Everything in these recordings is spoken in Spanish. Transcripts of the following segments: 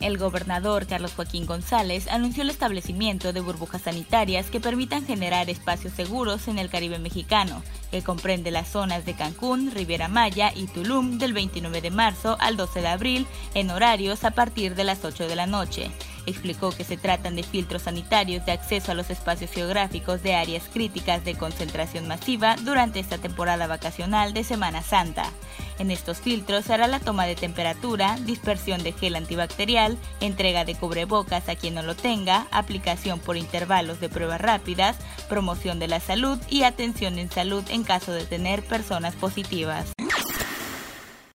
El gobernador Carlos Joaquín González anunció el establecimiento de burbujas sanitarias que permitan generar espacios seguros en el Caribe mexicano, que comprende las zonas de Cancún, Riviera Maya y Tulum del 29 de marzo al 12 de abril en horarios a partir de las 8 de la noche. Explicó que se tratan de filtros sanitarios de acceso a los espacios geográficos de áreas críticas de concentración masiva durante esta temporada vacacional de Semana Santa. En estos filtros se hará la toma de temperatura, dispersión de gel antibacterial, entrega de cubrebocas a quien no lo tenga, aplicación por intervalos de pruebas rápidas, promoción de la salud y atención en salud en caso de tener personas positivas.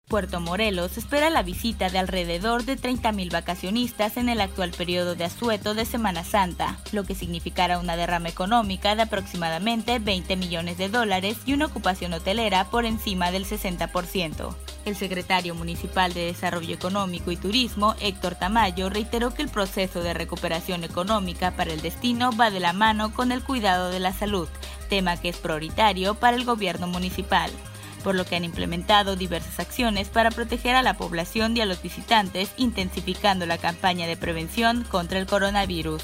Puerto Morelos espera la visita de alrededor de 30.000 vacacionistas en el actual periodo de asueto de Semana Santa, lo que significará una derrama económica de aproximadamente 20 millones de dólares y una ocupación hotelera por encima del 60%. El secretario municipal de Desarrollo Económico y Turismo, Héctor Tamayo, reiteró que el proceso de recuperación económica para el destino va de la mano con el cuidado de la salud, tema que es prioritario para el gobierno municipal por lo que han implementado diversas acciones para proteger a la población y a los visitantes, intensificando la campaña de prevención contra el coronavirus.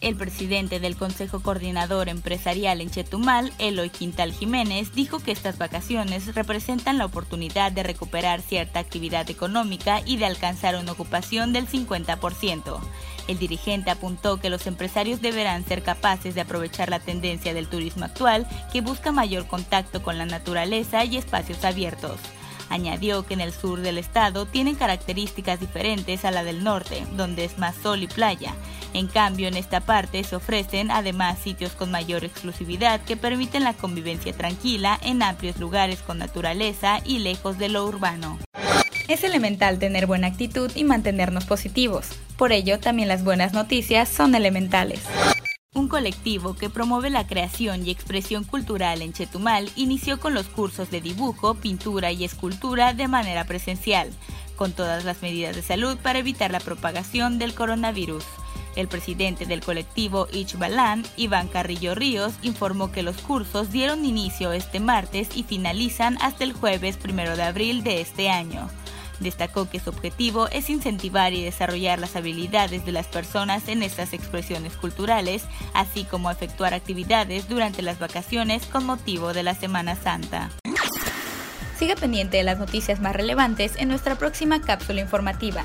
El presidente del Consejo Coordinador Empresarial en Chetumal, Eloy Quintal Jiménez, dijo que estas vacaciones representan la oportunidad de recuperar cierta actividad económica y de alcanzar una ocupación del 50%. El dirigente apuntó que los empresarios deberán ser capaces de aprovechar la tendencia del turismo actual que busca mayor contacto con la naturaleza y espacios abiertos. Añadió que en el sur del estado tienen características diferentes a la del norte, donde es más sol y playa. En cambio, en esta parte se ofrecen además sitios con mayor exclusividad que permiten la convivencia tranquila en amplios lugares con naturaleza y lejos de lo urbano. Es elemental tener buena actitud y mantenernos positivos. Por ello, también las buenas noticias son elementales. Un colectivo que promueve la creación y expresión cultural en Chetumal inició con los cursos de dibujo, pintura y escultura de manera presencial, con todas las medidas de salud para evitar la propagación del coronavirus. El presidente del colectivo Ichbalán, Iván Carrillo Ríos, informó que los cursos dieron inicio este martes y finalizan hasta el jueves 1 de abril de este año. Destacó que su objetivo es incentivar y desarrollar las habilidades de las personas en estas expresiones culturales, así como efectuar actividades durante las vacaciones con motivo de la Semana Santa. Siga pendiente de las noticias más relevantes en nuestra próxima cápsula informativa.